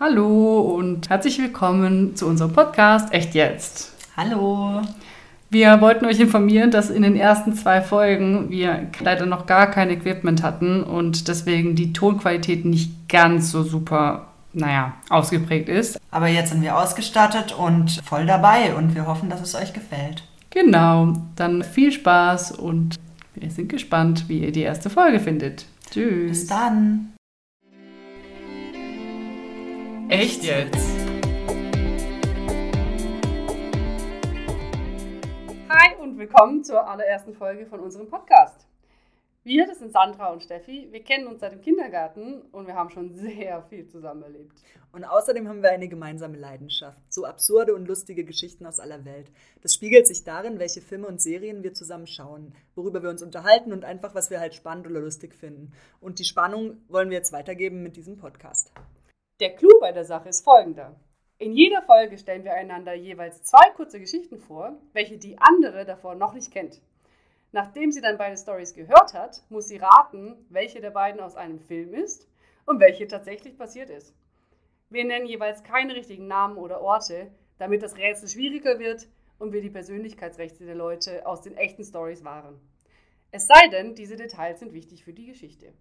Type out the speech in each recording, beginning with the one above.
Hallo und herzlich willkommen zu unserem Podcast Echt jetzt. Hallo. Wir wollten euch informieren, dass in den ersten zwei Folgen wir leider noch gar kein Equipment hatten und deswegen die Tonqualität nicht ganz so super, naja, ausgeprägt ist. Aber jetzt sind wir ausgestattet und voll dabei und wir hoffen, dass es euch gefällt. Genau, dann viel Spaß und wir sind gespannt, wie ihr die erste Folge findet. Tschüss. Bis dann. Echt jetzt? Hi und willkommen zur allerersten Folge von unserem Podcast. Wir, das sind Sandra und Steffi. Wir kennen uns seit dem Kindergarten und wir haben schon sehr viel zusammen erlebt. Und außerdem haben wir eine gemeinsame Leidenschaft. So absurde und lustige Geschichten aus aller Welt. Das spiegelt sich darin, welche Filme und Serien wir zusammen schauen, worüber wir uns unterhalten und einfach, was wir halt spannend oder lustig finden. Und die Spannung wollen wir jetzt weitergeben mit diesem Podcast. Der Clou bei der Sache ist folgender. In jeder Folge stellen wir einander jeweils zwei kurze Geschichten vor, welche die andere davor noch nicht kennt. Nachdem sie dann beide Stories gehört hat, muss sie raten, welche der beiden aus einem Film ist und welche tatsächlich passiert ist. Wir nennen jeweils keine richtigen Namen oder Orte, damit das Rätsel schwieriger wird und wir die Persönlichkeitsrechte der Leute aus den echten Stories wahren. Es sei denn, diese Details sind wichtig für die Geschichte.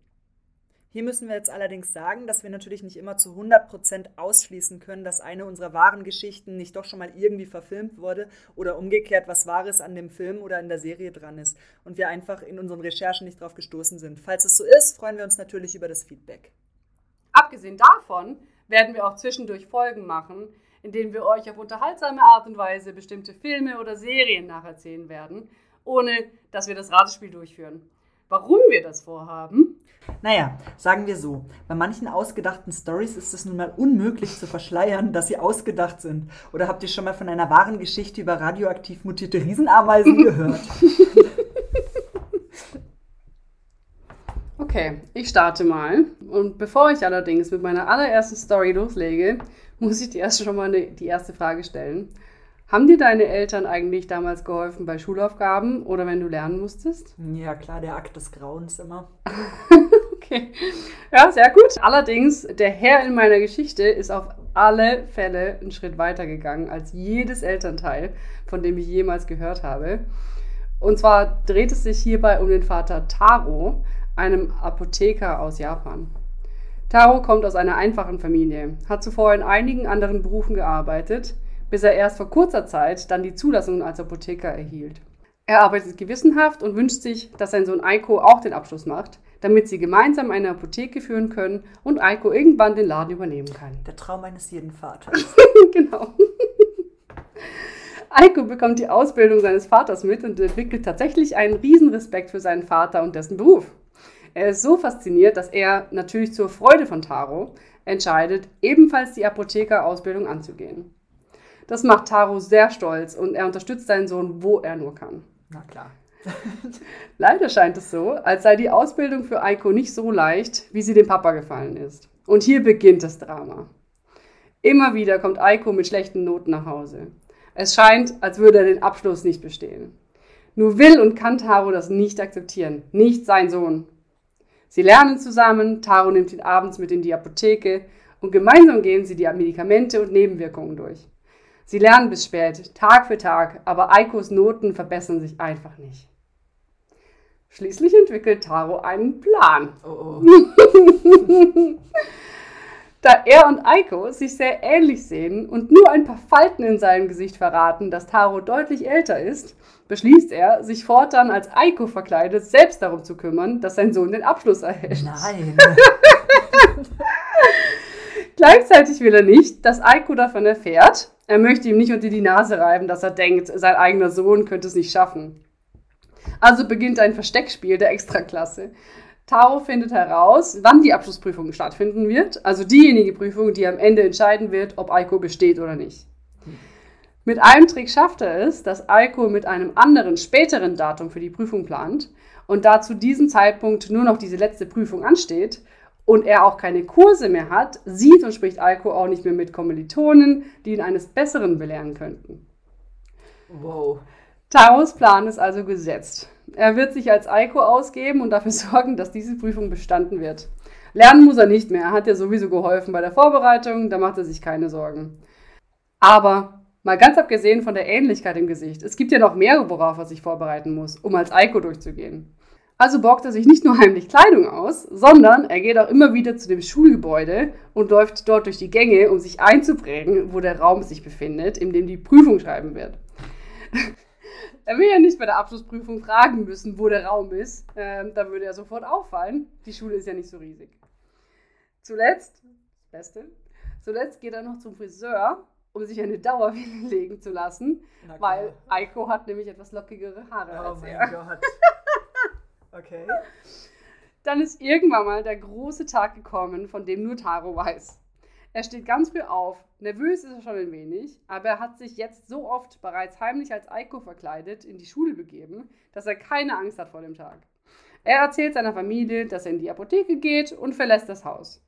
Hier müssen wir jetzt allerdings sagen, dass wir natürlich nicht immer zu 100% ausschließen können, dass eine unserer wahren Geschichten nicht doch schon mal irgendwie verfilmt wurde oder umgekehrt was Wahres an dem Film oder in der Serie dran ist und wir einfach in unseren Recherchen nicht drauf gestoßen sind. Falls es so ist, freuen wir uns natürlich über das Feedback. Abgesehen davon werden wir auch zwischendurch Folgen machen, in denen wir euch auf unterhaltsame Art und Weise bestimmte Filme oder Serien nacherzählen werden, ohne dass wir das Ratespiel durchführen. Warum wir das vorhaben? Naja, sagen wir so, bei manchen ausgedachten Stories ist es nun mal unmöglich zu verschleiern, dass sie ausgedacht sind. Oder habt ihr schon mal von einer wahren Geschichte über radioaktiv mutierte Riesenameisen gehört? Okay, ich starte mal. Und bevor ich allerdings mit meiner allerersten Story loslege, muss ich dir erst schon mal eine, die erste Frage stellen. Haben dir deine Eltern eigentlich damals geholfen bei Schulaufgaben oder wenn du lernen musstest? Ja, klar, der Akt des Grauens immer. okay. Ja, sehr gut. Allerdings, der Herr in meiner Geschichte ist auf alle Fälle einen Schritt weiter gegangen als jedes Elternteil, von dem ich jemals gehört habe. Und zwar dreht es sich hierbei um den Vater Taro, einem Apotheker aus Japan. Taro kommt aus einer einfachen Familie, hat zuvor in einigen anderen Berufen gearbeitet, bis er erst vor kurzer Zeit dann die Zulassung als Apotheker erhielt. Er arbeitet gewissenhaft und wünscht sich, dass sein Sohn Eiko auch den Abschluss macht, damit sie gemeinsam eine Apotheke führen können und Eiko irgendwann den Laden übernehmen kann. Der Traum eines jeden Vaters. genau. Eiko bekommt die Ausbildung seines Vaters mit und entwickelt tatsächlich einen Riesenrespekt für seinen Vater und dessen Beruf. Er ist so fasziniert, dass er, natürlich zur Freude von Taro, entscheidet, ebenfalls die Apothekerausbildung anzugehen. Das macht Taro sehr stolz und er unterstützt seinen Sohn, wo er nur kann. Na klar. Leider scheint es so, als sei die Ausbildung für Eiko nicht so leicht, wie sie dem Papa gefallen ist. Und hier beginnt das Drama. Immer wieder kommt Eiko mit schlechten Noten nach Hause. Es scheint, als würde er den Abschluss nicht bestehen. Nur will und kann Taro das nicht akzeptieren, nicht sein Sohn. Sie lernen zusammen, Taro nimmt ihn abends mit in die Apotheke und gemeinsam gehen sie die Medikamente und Nebenwirkungen durch. Sie lernen bis spät, Tag für Tag, aber Eikos Noten verbessern sich einfach nicht. Schließlich entwickelt Taro einen Plan. Oh oh. da er und Eiko sich sehr ähnlich sehen und nur ein paar Falten in seinem Gesicht verraten, dass Taro deutlich älter ist, beschließt er, sich fortan als Eiko verkleidet selbst darum zu kümmern, dass sein Sohn den Abschluss erhält. Nein. Gleichzeitig will er nicht, dass Eiko davon erfährt. Er möchte ihm nicht unter die Nase reiben, dass er denkt, sein eigener Sohn könnte es nicht schaffen. Also beginnt ein Versteckspiel der Extraklasse. Taro findet heraus, wann die Abschlussprüfung stattfinden wird, also diejenige Prüfung, die am Ende entscheiden wird, ob Eiko besteht oder nicht. Mit einem Trick schafft er es, dass Eiko mit einem anderen, späteren Datum für die Prüfung plant und da zu diesem Zeitpunkt nur noch diese letzte Prüfung ansteht, und er auch keine Kurse mehr hat, sieht und spricht Alko auch nicht mehr mit Kommilitonen, die ihn eines Besseren belehren könnten. Wow. Taros Plan ist also gesetzt. Er wird sich als Aiko ausgeben und dafür sorgen, dass diese Prüfung bestanden wird. Lernen muss er nicht mehr. Er hat ja sowieso geholfen bei der Vorbereitung, da macht er sich keine Sorgen. Aber mal ganz abgesehen von der Ähnlichkeit im Gesicht, es gibt ja noch mehr, worauf er sich vorbereiten muss, um als Eiko durchzugehen. Also borgt er sich nicht nur heimlich Kleidung aus, sondern er geht auch immer wieder zu dem Schulgebäude und läuft dort durch die Gänge, um sich einzuprägen, wo der Raum sich befindet, in dem die Prüfung schreiben wird. er will ja nicht bei der Abschlussprüfung fragen müssen, wo der Raum ist. Ähm, da würde er sofort auffallen. Die Schule ist ja nicht so riesig. Zuletzt, das Beste, zuletzt geht er noch zum Friseur, um sich eine Dauerwelle legen zu lassen, weil Eiko hat nämlich etwas lockigere Haare Oh als mein er. Gott. Okay. Dann ist irgendwann mal der große Tag gekommen, von dem nur Taro weiß. Er steht ganz früh auf. Nervös ist er schon ein wenig, aber er hat sich jetzt so oft bereits heimlich als Eiko verkleidet in die Schule begeben, dass er keine Angst hat vor dem Tag. Er erzählt seiner Familie, dass er in die Apotheke geht und verlässt das Haus.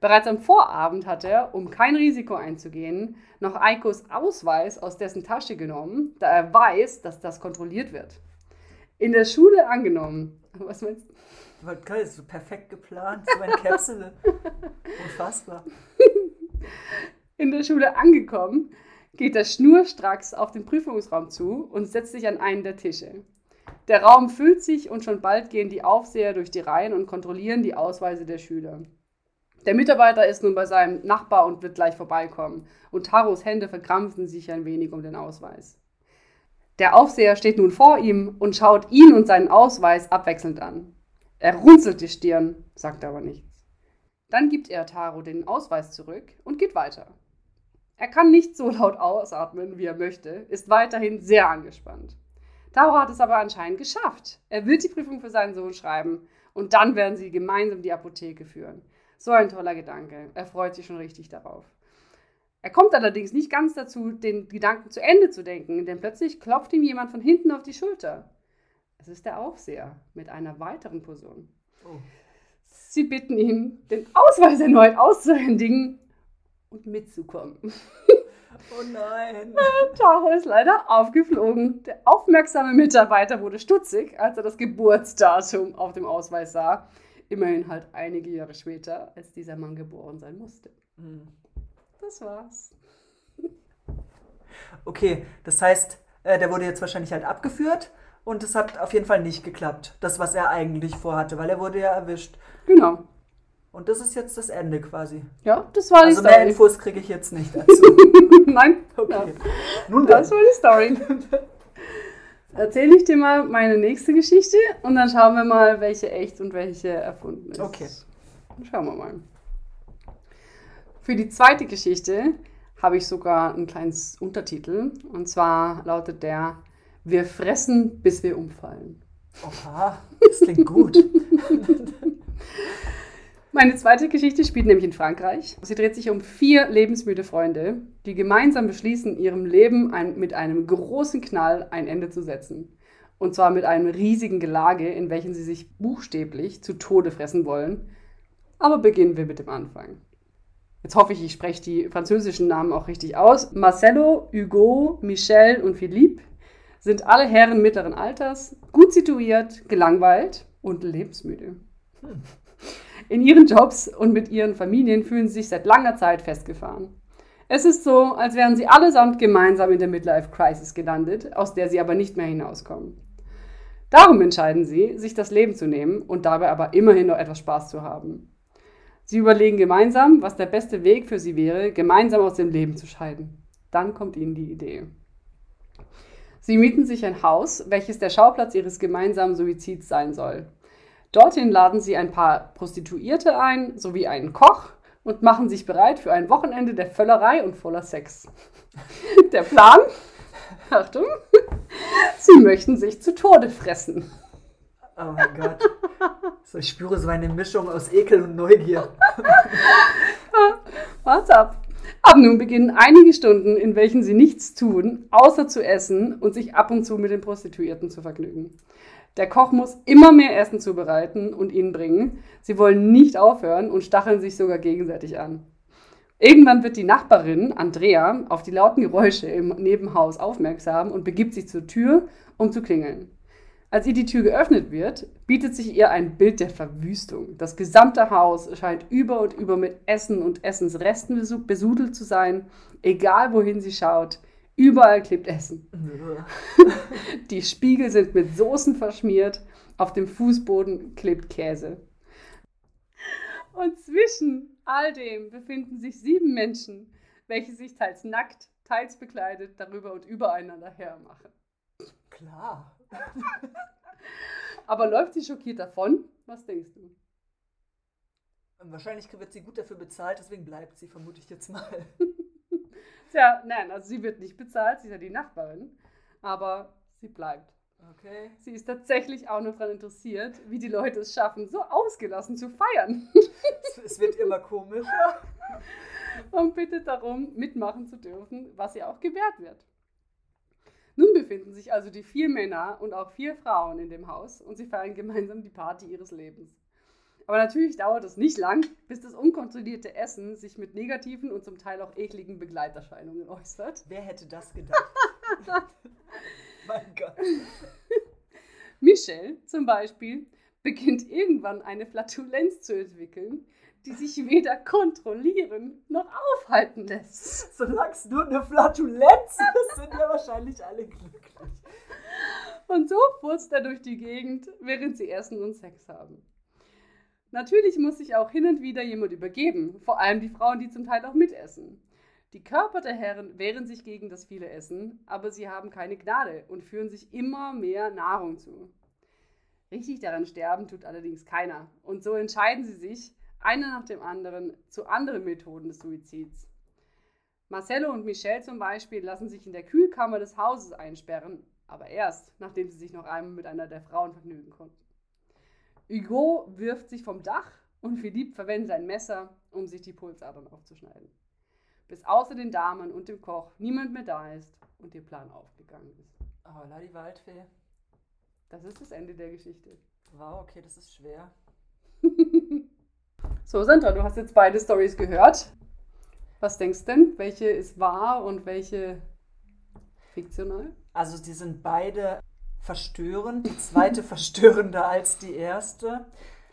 Bereits am Vorabend hat er, um kein Risiko einzugehen, noch Eikos Ausweis aus dessen Tasche genommen, da er weiß, dass das kontrolliert wird. In der Schule angenommen. Was meinst du? Geil, so perfekt geplant, so ein Käpsele. Unfassbar. In der Schule angekommen, geht er schnurstracks auf den Prüfungsraum zu und setzt sich an einen der Tische. Der Raum füllt sich und schon bald gehen die Aufseher durch die Reihen und kontrollieren die Ausweise der Schüler. Der Mitarbeiter ist nun bei seinem Nachbar und wird gleich vorbeikommen, und Taros Hände verkrampfen sich ein wenig um den Ausweis. Der Aufseher steht nun vor ihm und schaut ihn und seinen Ausweis abwechselnd an. Er runzelt die Stirn, sagt aber nichts. Dann gibt er Taro den Ausweis zurück und geht weiter. Er kann nicht so laut ausatmen, wie er möchte, ist weiterhin sehr angespannt. Taro hat es aber anscheinend geschafft. Er wird die Prüfung für seinen Sohn schreiben und dann werden sie gemeinsam die Apotheke führen. So ein toller Gedanke. Er freut sich schon richtig darauf. Er kommt allerdings nicht ganz dazu, den Gedanken zu Ende zu denken, denn plötzlich klopft ihm jemand von hinten auf die Schulter. Es ist der Aufseher mit einer weiteren Person. Oh. Sie bitten ihn, den Ausweis erneut auszuhändigen und mitzukommen. Oh nein. Taro ist leider aufgeflogen. Der aufmerksame Mitarbeiter wurde stutzig, als er das Geburtsdatum auf dem Ausweis sah. Immerhin halt einige Jahre später, als dieser Mann geboren sein musste. Hm. Das war's. Okay, das heißt, äh, der wurde jetzt wahrscheinlich halt abgeführt und es hat auf jeden Fall nicht geklappt. Das, was er eigentlich vorhatte, weil er wurde ja erwischt. Genau. Und das ist jetzt das Ende quasi. Ja, das war die Also mehr Story. Infos kriege ich jetzt nicht dazu. Nein, Okay. ja. Nun dann. das war die Story. Erzähle ich dir mal meine nächste Geschichte und dann schauen wir mal, welche echt und welche erfunden ist. Okay. Schauen wir mal. Für die zweite Geschichte habe ich sogar einen kleinen Untertitel. Und zwar lautet der Wir fressen, bis wir umfallen. Oha, das klingt gut. Meine zweite Geschichte spielt nämlich in Frankreich. Sie dreht sich um vier lebensmüde Freunde, die gemeinsam beschließen, ihrem Leben ein, mit einem großen Knall ein Ende zu setzen. Und zwar mit einem riesigen Gelage, in welchem sie sich buchstäblich zu Tode fressen wollen. Aber beginnen wir mit dem Anfang. Jetzt hoffe ich, ich spreche die französischen Namen auch richtig aus. Marcello, Hugo, Michel und Philippe sind alle Herren mittleren Alters, gut situiert, gelangweilt und lebensmüde. In ihren Jobs und mit ihren Familien fühlen sie sich seit langer Zeit festgefahren. Es ist so, als wären sie allesamt gemeinsam in der Midlife Crisis gelandet, aus der sie aber nicht mehr hinauskommen. Darum entscheiden sie, sich das Leben zu nehmen und dabei aber immerhin noch etwas Spaß zu haben. Sie überlegen gemeinsam, was der beste Weg für sie wäre, gemeinsam aus dem Leben zu scheiden. Dann kommt ihnen die Idee. Sie mieten sich ein Haus, welches der Schauplatz ihres gemeinsamen Suizids sein soll. Dorthin laden sie ein paar Prostituierte ein, sowie einen Koch und machen sich bereit für ein Wochenende der Völlerei und voller Sex. Der Plan? Achtung! Sie möchten sich zu Tode fressen. Oh mein Gott. So, ich spüre so eine Mischung aus Ekel und Neugier. What's up? Ab nun beginnen einige Stunden, in welchen sie nichts tun, außer zu essen und sich ab und zu mit den Prostituierten zu vergnügen. Der Koch muss immer mehr Essen zubereiten und ihnen bringen. Sie wollen nicht aufhören und stacheln sich sogar gegenseitig an. Irgendwann wird die Nachbarin, Andrea, auf die lauten Geräusche im Nebenhaus aufmerksam und begibt sich zur Tür, um zu klingeln. Als ihr die Tür geöffnet wird, bietet sich ihr ein Bild der Verwüstung. Das gesamte Haus scheint über und über mit Essen und Essensresten besu- besudelt zu sein. Egal wohin sie schaut, überall klebt Essen. Die Spiegel sind mit Soßen verschmiert, auf dem Fußboden klebt Käse. Und zwischen all dem befinden sich sieben Menschen, welche sich teils nackt, teils bekleidet darüber und übereinander hermachen. Klar. Aber läuft sie schockiert davon? Was denkst du? Wahrscheinlich wird sie gut dafür bezahlt, deswegen bleibt sie, vermute ich jetzt mal. Tja, nein, also sie wird nicht bezahlt, sie ist ja die Nachbarin, aber sie bleibt. Okay. Sie ist tatsächlich auch nur daran interessiert, wie die Leute es schaffen, so ausgelassen zu feiern Es- Es wird immer komischer. und bittet darum, mitmachen zu dürfen, was ihr auch gewährt wird. Nun befinden sich also die vier Männer und auch vier Frauen in dem Haus und sie feiern gemeinsam die Party ihres Lebens. Aber natürlich dauert es nicht lang, bis das unkontrollierte Essen sich mit negativen und zum Teil auch ekligen Begleiterscheinungen äußert. Wer hätte das gedacht? mein Gott. Michelle zum Beispiel beginnt irgendwann eine Flatulenz zu entwickeln, die sich weder kontrollieren noch aufhalten lässt. Solange es nur eine Flatulenz ist, sind wir wahrscheinlich alle glücklich. Und so furzt er durch die Gegend, während sie essen und Sex haben. Natürlich muss sich auch hin und wieder jemand übergeben, vor allem die Frauen, die zum Teil auch mitessen. Die Körper der Herren wehren sich gegen das viele Essen, aber sie haben keine Gnade und führen sich immer mehr Nahrung zu. Richtig daran sterben tut allerdings keiner. Und so entscheiden sie sich, einer nach dem anderen, zu anderen Methoden des Suizids. Marcello und Michelle zum Beispiel lassen sich in der Kühlkammer des Hauses einsperren, aber erst, nachdem sie sich noch einmal mit einer der Frauen vergnügen konnten. Hugo wirft sich vom Dach und Philippe verwendet sein Messer, um sich die Pulsadern aufzuschneiden. Bis außer den Damen und dem Koch niemand mehr da ist und ihr Plan aufgegangen ist. Oh, la die Waldfee. Das ist das Ende der Geschichte. Wow, okay, das ist schwer. So, Sandra, du hast jetzt beide Stories gehört. Was denkst du denn? Welche ist wahr und welche fiktional? Also die sind beide verstörend. Die zweite verstörender als die erste.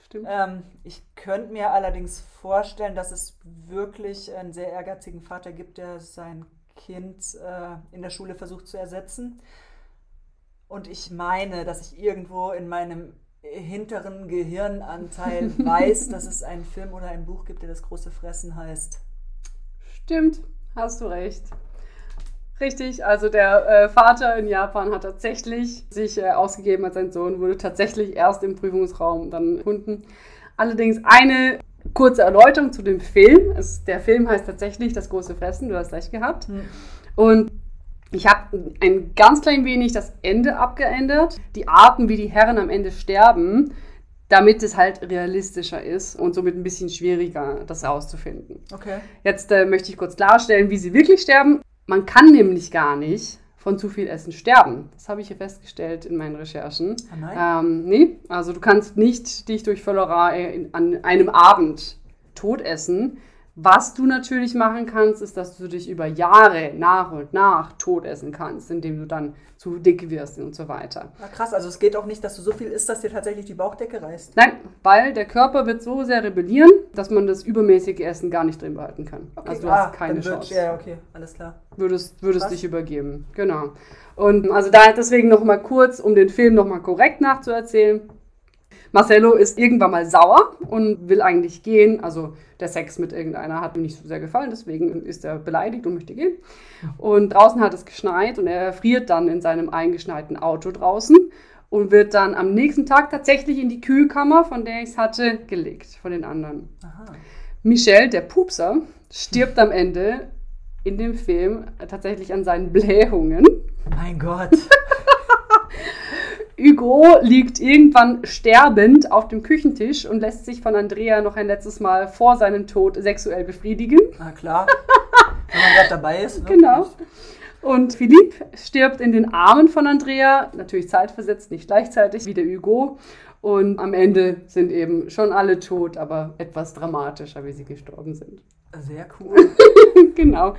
Stimmt. Ähm, ich könnte mir allerdings vorstellen, dass es wirklich einen sehr ehrgeizigen Vater gibt, der sein Kind äh, in der Schule versucht zu ersetzen. Und ich meine, dass ich irgendwo in meinem hinteren Gehirnanteil weiß, dass es einen Film oder ein Buch gibt, der das große Fressen heißt. Stimmt, hast du recht. Richtig, also der äh, Vater in Japan hat tatsächlich sich äh, ausgegeben als sein Sohn, wurde tatsächlich erst im Prüfungsraum dann gefunden. Allerdings eine kurze Erläuterung zu dem Film. Es, der Film heißt tatsächlich Das große Fressen, du hast recht gehabt. Und ich habe ein ganz klein wenig das Ende abgeändert. Die Arten, wie die Herren am Ende sterben, damit es halt realistischer ist und somit ein bisschen schwieriger, das rauszufinden. Okay. Jetzt äh, möchte ich kurz klarstellen, wie sie wirklich sterben. Man kann nämlich gar nicht von zu viel Essen sterben. Das habe ich hier festgestellt in meinen Recherchen. Ah, nein? Ähm, nee, also du kannst nicht dich durch Völlerei an einem Abend tot essen. Was du natürlich machen kannst, ist, dass du dich über Jahre nach und nach tot essen kannst, indem du dann zu dick wirst und so weiter. Na krass, also es geht auch nicht, dass du so viel isst, dass dir tatsächlich die Bauchdecke reißt. Nein, weil der Körper wird so sehr rebellieren, dass man das übermäßige Essen gar nicht drin behalten kann. also du hast keine Ah, wird, Chance. Ja, okay, alles klar. würdest, würdest Krass. dich übergeben. Genau. Und also da deswegen noch mal kurz, um den Film noch mal korrekt nachzuerzählen. Marcello ist irgendwann mal sauer und will eigentlich gehen. Also der Sex mit irgendeiner hat ihm nicht so sehr gefallen, deswegen ist er beleidigt und möchte gehen. Und draußen hat es geschneit und er friert dann in seinem eingeschneiten Auto draußen und wird dann am nächsten Tag tatsächlich in die Kühlkammer, von der ich es hatte, gelegt, von den anderen. Aha. Michel, der Pupser, stirbt am Ende in dem Film tatsächlich an seinen Blähungen. Mein Gott. Hugo liegt irgendwann sterbend auf dem Küchentisch und lässt sich von Andrea noch ein letztes Mal vor seinem Tod sexuell befriedigen. Na klar. Wenn man gerade dabei ist. Ne? Genau. Und Philippe stirbt in den Armen von Andrea, natürlich zeitversetzt, nicht gleichzeitig wie der Hugo. Und am Ende sind eben schon alle tot, aber etwas dramatischer, wie sie gestorben sind. Sehr cool. genau.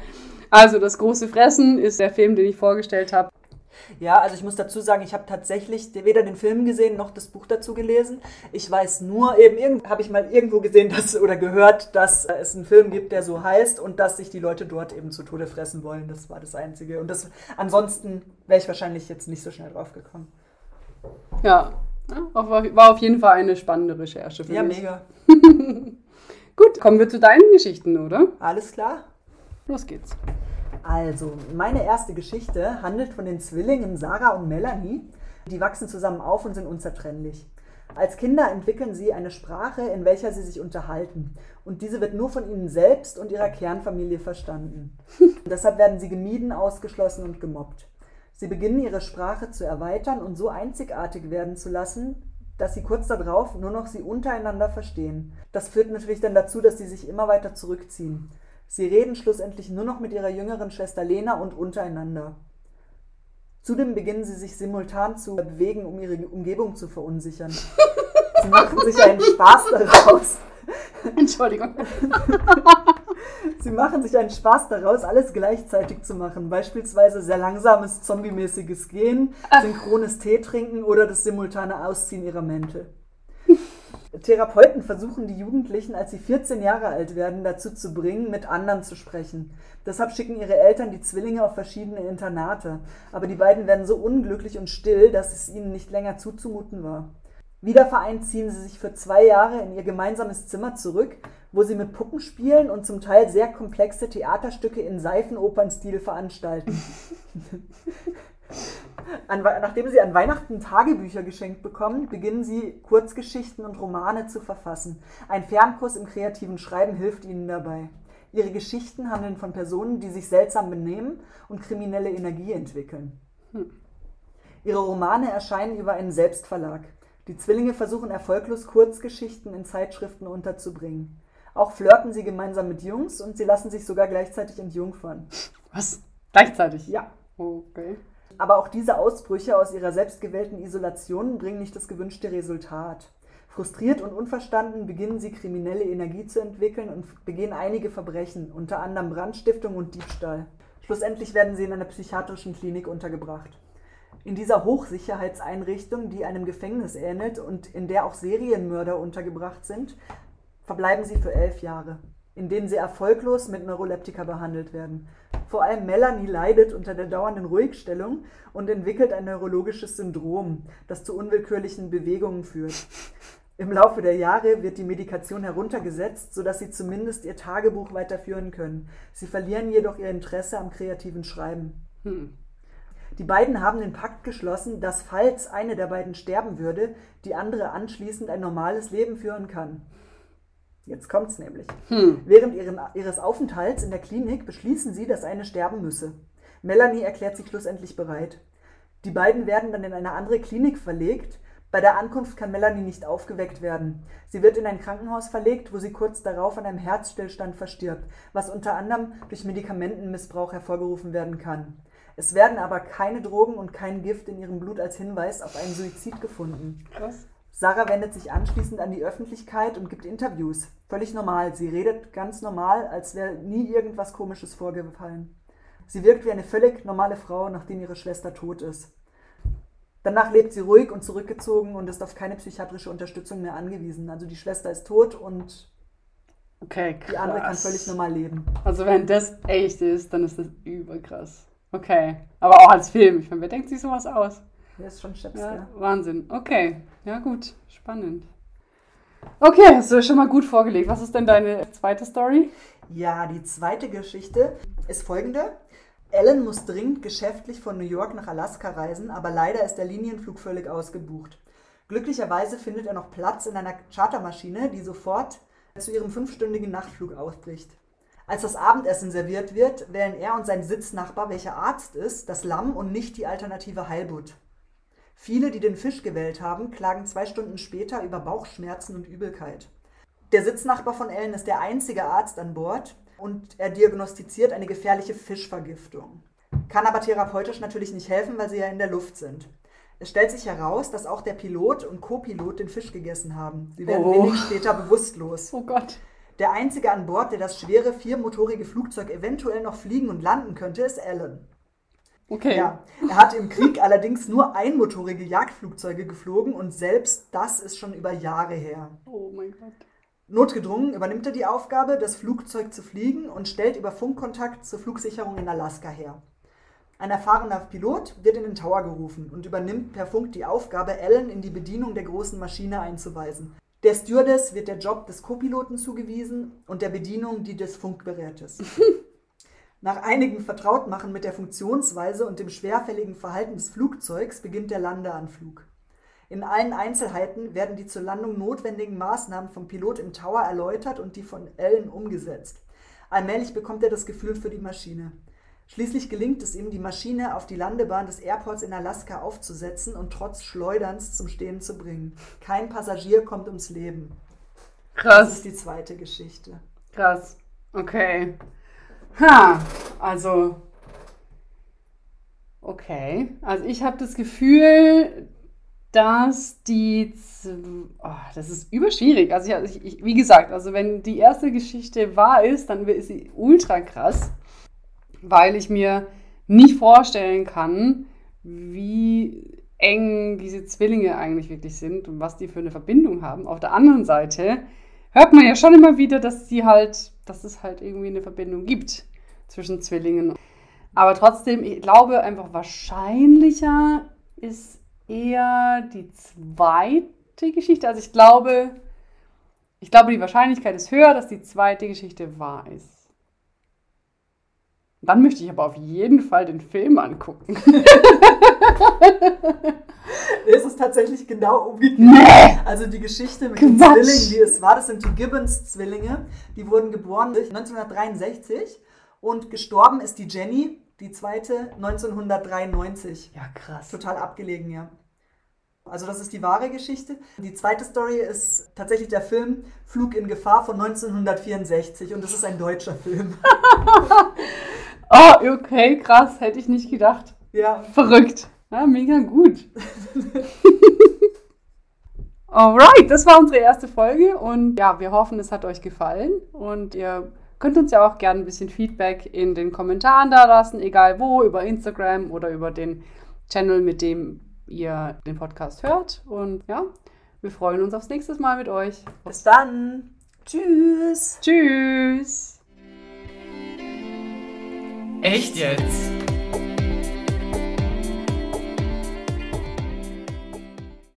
Also das große Fressen ist der Film, den ich vorgestellt habe. Ja, also ich muss dazu sagen, ich habe tatsächlich weder den Film gesehen noch das Buch dazu gelesen. Ich weiß nur, eben habe ich mal irgendwo gesehen dass, oder gehört, dass es einen Film gibt, der so heißt und dass sich die Leute dort eben zu Tode fressen wollen. Das war das Einzige. Und das, ansonsten wäre ich wahrscheinlich jetzt nicht so schnell drauf gekommen. Ja, war auf jeden Fall eine spannende Recherche für ja, mich. Ja, mega. Gut, kommen wir zu deinen Geschichten, oder? Alles klar. Los geht's. Also, meine erste Geschichte handelt von den Zwillingen Sarah und Melanie. Die wachsen zusammen auf und sind unzertrennlich. Als Kinder entwickeln sie eine Sprache, in welcher sie sich unterhalten. Und diese wird nur von ihnen selbst und ihrer Kernfamilie verstanden. Und deshalb werden sie gemieden, ausgeschlossen und gemobbt. Sie beginnen ihre Sprache zu erweitern und so einzigartig werden zu lassen, dass sie kurz darauf nur noch sie untereinander verstehen. Das führt natürlich dann dazu, dass sie sich immer weiter zurückziehen. Sie reden schlussendlich nur noch mit ihrer jüngeren Schwester Lena und untereinander. Zudem beginnen sie sich simultan zu bewegen, um ihre Umgebung zu verunsichern. Sie machen sich einen Spaß daraus. Entschuldigung. Sie machen sich einen Spaß daraus, alles gleichzeitig zu machen. Beispielsweise sehr langsames, zombie-mäßiges Gehen, synchrones Tee trinken oder das simultane Ausziehen ihrer Mäntel. Therapeuten versuchen die Jugendlichen, als sie 14 Jahre alt werden, dazu zu bringen, mit anderen zu sprechen. Deshalb schicken ihre Eltern die Zwillinge auf verschiedene Internate. Aber die beiden werden so unglücklich und still, dass es ihnen nicht länger zuzumuten war. Wieder vereint ziehen sie sich für zwei Jahre in ihr gemeinsames Zimmer zurück, wo sie mit Puppen spielen und zum Teil sehr komplexe Theaterstücke in Seifenopernstil veranstalten. An, nachdem sie an Weihnachten Tagebücher geschenkt bekommen, beginnen sie Kurzgeschichten und Romane zu verfassen. Ein Fernkurs im kreativen Schreiben hilft ihnen dabei. Ihre Geschichten handeln von Personen, die sich seltsam benehmen und kriminelle Energie entwickeln. Hm. Ihre Romane erscheinen über einen Selbstverlag. Die Zwillinge versuchen erfolglos Kurzgeschichten in Zeitschriften unterzubringen. Auch flirten sie gemeinsam mit Jungs und sie lassen sich sogar gleichzeitig entjungfern. Was? Gleichzeitig? Ja. Okay. Aber auch diese Ausbrüche aus ihrer selbstgewählten Isolation bringen nicht das gewünschte Resultat. Frustriert und unverstanden beginnen sie kriminelle Energie zu entwickeln und begehen einige Verbrechen, unter anderem Brandstiftung und Diebstahl. Schlussendlich werden sie in einer psychiatrischen Klinik untergebracht. In dieser Hochsicherheitseinrichtung, die einem Gefängnis ähnelt und in der auch Serienmörder untergebracht sind, verbleiben sie für elf Jahre, in denen sie erfolglos mit Neuroleptika behandelt werden. Vor allem Melanie leidet unter der dauernden Ruhigstellung und entwickelt ein neurologisches Syndrom, das zu unwillkürlichen Bewegungen führt. Im Laufe der Jahre wird die Medikation heruntergesetzt, sodass sie zumindest ihr Tagebuch weiterführen können. Sie verlieren jedoch ihr Interesse am kreativen Schreiben. Hm. Die beiden haben den Pakt geschlossen, dass falls eine der beiden sterben würde, die andere anschließend ein normales Leben führen kann. Jetzt kommt's nämlich. Hm. Während ihren, ihres Aufenthalts in der Klinik beschließen sie, dass eine sterben müsse. Melanie erklärt sich schlussendlich bereit. Die beiden werden dann in eine andere Klinik verlegt. Bei der Ankunft kann Melanie nicht aufgeweckt werden. Sie wird in ein Krankenhaus verlegt, wo sie kurz darauf an einem Herzstillstand verstirbt, was unter anderem durch Medikamentenmissbrauch hervorgerufen werden kann. Es werden aber keine Drogen und kein Gift in ihrem Blut als Hinweis auf einen Suizid gefunden. Krass. Sarah wendet sich anschließend an die Öffentlichkeit und gibt Interviews. Völlig normal. Sie redet ganz normal, als wäre nie irgendwas Komisches vorgefallen. Sie wirkt wie eine völlig normale Frau, nachdem ihre Schwester tot ist. Danach lebt sie ruhig und zurückgezogen und ist auf keine psychiatrische Unterstützung mehr angewiesen. Also die Schwester ist tot und okay, die andere kann völlig normal leben. Also wenn das echt ist, dann ist das überkrass. Okay, aber auch als Film. Ich meine, wer denkt sich sowas aus? Der ist schon Chips, ja, ja. Wahnsinn. Okay. Ja, gut. Spannend. Okay, hast du schon mal gut vorgelegt. Was ist denn deine zweite Story? Ja, die zweite Geschichte ist folgende. Ellen muss dringend geschäftlich von New York nach Alaska reisen, aber leider ist der Linienflug völlig ausgebucht. Glücklicherweise findet er noch Platz in einer Chartermaschine, die sofort zu ihrem fünfstündigen Nachtflug ausbricht. Als das Abendessen serviert wird, wählen er und sein Sitznachbar, welcher Arzt ist, das Lamm und nicht die alternative Heilbutt. Viele, die den Fisch gewählt haben, klagen zwei Stunden später über Bauchschmerzen und Übelkeit. Der Sitznachbar von Ellen ist der einzige Arzt an Bord und er diagnostiziert eine gefährliche Fischvergiftung. Kann aber therapeutisch natürlich nicht helfen, weil sie ja in der Luft sind. Es stellt sich heraus, dass auch der Pilot und Co-Pilot den Fisch gegessen haben. Sie werden oh. wenig später bewusstlos. Oh Gott. Der einzige an Bord, der das schwere viermotorige Flugzeug eventuell noch fliegen und landen könnte, ist Alan. Okay. Ja, er hat im Krieg allerdings nur einmotorige Jagdflugzeuge geflogen und selbst das ist schon über Jahre her. Oh mein Gott. Notgedrungen übernimmt er die Aufgabe, das Flugzeug zu fliegen und stellt über Funkkontakt zur Flugsicherung in Alaska her. Ein erfahrener Pilot wird in den Tower gerufen und übernimmt per Funk die Aufgabe, Ellen in die Bedienung der großen Maschine einzuweisen. Der Stewardess wird der Job des Co-Piloten zugewiesen und der Bedienung die des Funkgerätes. Nach einigem Vertrautmachen mit der Funktionsweise und dem schwerfälligen Verhalten des Flugzeugs beginnt der Landeanflug. In allen Einzelheiten werden die zur Landung notwendigen Maßnahmen vom Pilot im Tower erläutert und die von Ellen umgesetzt. Allmählich bekommt er das Gefühl für die Maschine. Schließlich gelingt es ihm, die Maschine auf die Landebahn des Airports in Alaska aufzusetzen und trotz Schleuderns zum Stehen zu bringen. Kein Passagier kommt ums Leben. Das Krass. ist die zweite Geschichte. Krass. Okay. Ha, also. Okay. Also ich habe das Gefühl, dass die. Oh, das ist überschwierig. Also ich, ich, wie gesagt, also wenn die erste Geschichte wahr ist, dann ist sie ultra krass, weil ich mir nicht vorstellen kann, wie eng diese Zwillinge eigentlich wirklich sind und was die für eine Verbindung haben. Auf der anderen Seite hört man ja schon immer wieder, dass sie halt, dass es halt irgendwie eine Verbindung gibt zwischen Zwillingen. Aber trotzdem, ich glaube einfach wahrscheinlicher ist eher die zweite Geschichte. Also ich glaube, ich glaube, die Wahrscheinlichkeit ist höher, dass die zweite Geschichte wahr ist. Dann möchte ich aber auf jeden Fall den Film angucken. Es ist tatsächlich genau umgekehrt. Nee! Also die Geschichte mit den Quatsch. Zwillingen, die es war, das sind die Gibbons-Zwillinge. Die wurden geboren 1963 und gestorben ist die Jenny, die zweite, 1993. Ja, krass. Total abgelegen, ja. Also das ist die wahre Geschichte. Die zweite Story ist tatsächlich der Film Flug in Gefahr von 1964 und das ist ein deutscher Film. Oh, okay, krass. Hätte ich nicht gedacht. Ja, Verrückt. Ja, mega gut. Alright, das war unsere erste Folge und ja, wir hoffen, es hat euch gefallen und ihr könnt uns ja auch gerne ein bisschen Feedback in den Kommentaren da lassen, egal wo, über Instagram oder über den Channel, mit dem ihr den Podcast hört und ja, wir freuen uns aufs nächste Mal mit euch. bis dann. Tschüss. Tschüss! Echt jetzt?